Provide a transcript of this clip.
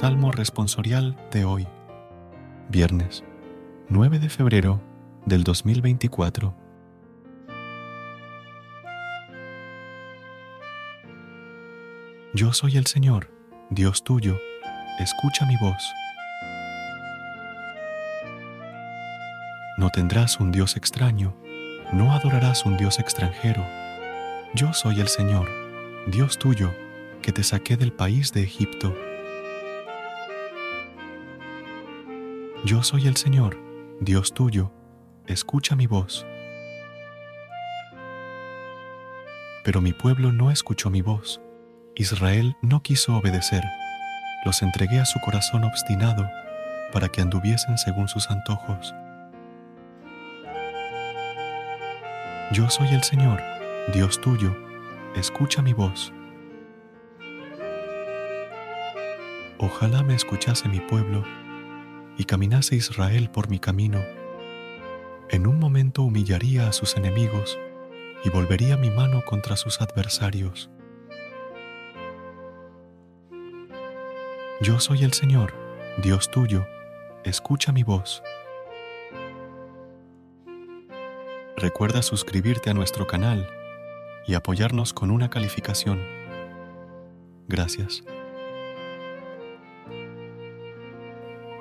Salmo responsorial de hoy, viernes 9 de febrero del 2024. Yo soy el Señor, Dios tuyo, escucha mi voz. No tendrás un Dios extraño, no adorarás un Dios extranjero. Yo soy el Señor, Dios tuyo, que te saqué del país de Egipto. Yo soy el Señor, Dios tuyo, escucha mi voz. Pero mi pueblo no escuchó mi voz, Israel no quiso obedecer, los entregué a su corazón obstinado para que anduviesen según sus antojos. Yo soy el Señor, Dios tuyo, escucha mi voz. Ojalá me escuchase mi pueblo y caminase Israel por mi camino. En un momento humillaría a sus enemigos y volvería mi mano contra sus adversarios. Yo soy el Señor, Dios tuyo, escucha mi voz. Recuerda suscribirte a nuestro canal y apoyarnos con una calificación. Gracias.